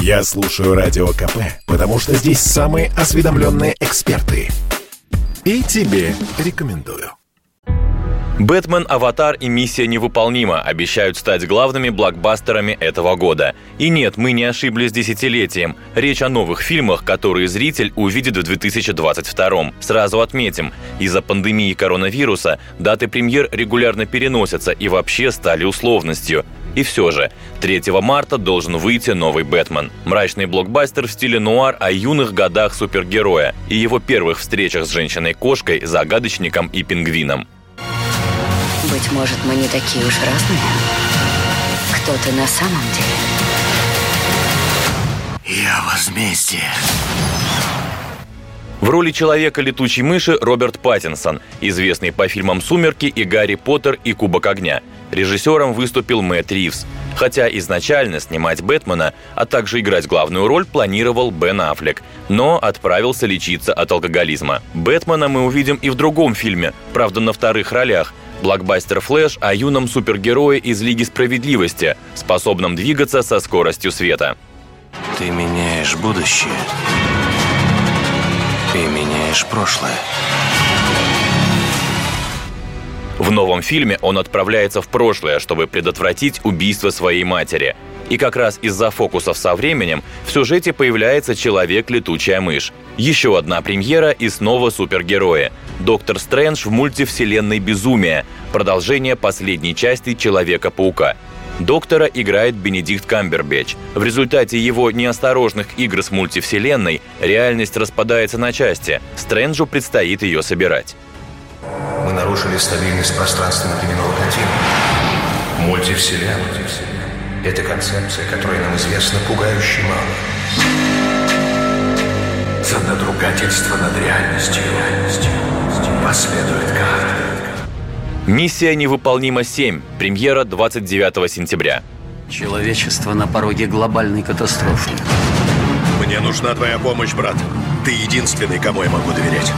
Я слушаю Радио КП, потому что здесь самые осведомленные эксперты. И тебе рекомендую. «Бэтмен», «Аватар» и «Миссия невыполнима» обещают стать главными блокбастерами этого года. И нет, мы не ошиблись десятилетием. Речь о новых фильмах, которые зритель увидит в 2022 Сразу отметим, из-за пандемии коронавируса даты премьер регулярно переносятся и вообще стали условностью. И все же, 3 марта должен выйти новый «Бэтмен». Мрачный блокбастер в стиле нуар о юных годах супергероя и его первых встречах с женщиной-кошкой, загадочником и пингвином. Быть может, мы не такие уж разные. Кто ты на самом деле? Я возмездие. В роли человека летучей мыши Роберт Паттинсон, известный по фильмам «Сумерки» и «Гарри Поттер» и «Кубок огня». Режиссером выступил Мэтт Ривз. Хотя изначально снимать Бэтмена, а также играть главную роль планировал Бен Аффлек, но отправился лечиться от алкоголизма. Бэтмена мы увидим и в другом фильме, правда на вторых ролях – Блокбастер «Флэш» о юном супергерое из Лиги Справедливости, способном двигаться со скоростью света. Ты меняешь будущее меняешь прошлое. В новом фильме он отправляется в прошлое, чтобы предотвратить убийство своей матери. И как раз из-за фокусов со временем в сюжете появляется человек-летучая мышь. Еще одна премьера и снова супергерои. Доктор Стрэндж в мультивселенной «Безумие», продолжение последней части «Человека-паука». Доктора играет Бенедикт Камбербэтч. В результате его неосторожных игр с мультивселенной реальность распадается на части. Стрэнджу предстоит ее собирать. Мы нарушили стабильность пространственно-временного континуума. Мультивселенная. Это концепция, которой нам известно пугающе мало. За надругательство над реальностью последует кара. Миссия невыполнима 7. Премьера 29 сентября. Человечество на пороге глобальной катастрофы. Мне нужна твоя помощь, брат. Ты единственный, кому я могу доверять.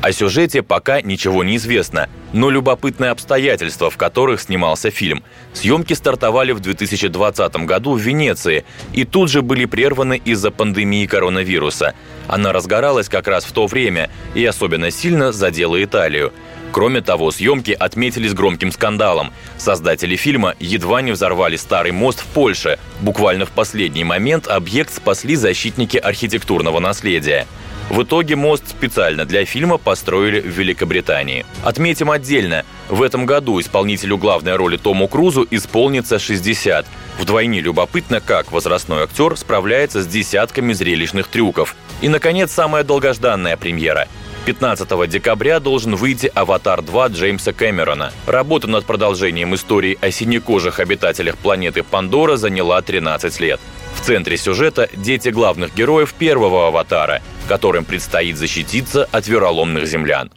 О сюжете пока ничего не известно, но любопытные обстоятельства, в которых снимался фильм. Съемки стартовали в 2020 году в Венеции и тут же были прерваны из-за пандемии коронавируса. Она разгоралась как раз в то время и особенно сильно задела Италию. Кроме того, съемки отметились громким скандалом. Создатели фильма едва не взорвали старый мост в Польше. Буквально в последний момент объект спасли защитники архитектурного наследия. В итоге мост специально для фильма построили в Великобритании. Отметим отдельно, в этом году исполнителю главной роли Тому Крузу исполнится 60. Вдвойне любопытно, как возрастной актер справляется с десятками зрелищных трюков. И, наконец, самая долгожданная премьера – 15 декабря должен выйти «Аватар 2» Джеймса Кэмерона. Работа над продолжением истории о синекожих обитателях планеты Пандора заняла 13 лет. В центре сюжета – дети главных героев первого «Аватара», которым предстоит защититься от вероломных землян.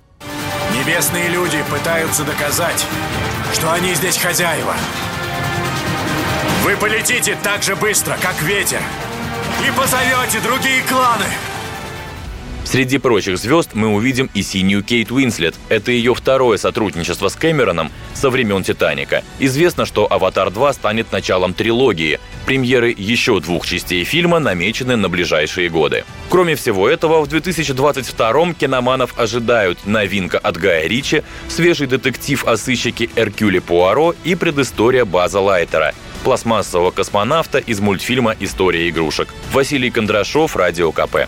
Небесные люди пытаются доказать, что они здесь хозяева. Вы полетите так же быстро, как ветер, и позовете другие кланы – Среди прочих звезд мы увидим и синюю Кейт Уинслет. Это ее второе сотрудничество с Кэмероном со времен «Титаника». Известно, что «Аватар 2» станет началом трилогии. Премьеры еще двух частей фильма намечены на ближайшие годы. Кроме всего этого, в 2022-м киноманов ожидают новинка от Гая Ричи, свежий детектив о сыщике Эркюле Пуаро и предыстория База Лайтера – пластмассового космонавта из мультфильма «История игрушек». Василий Кондрашов, Радио КП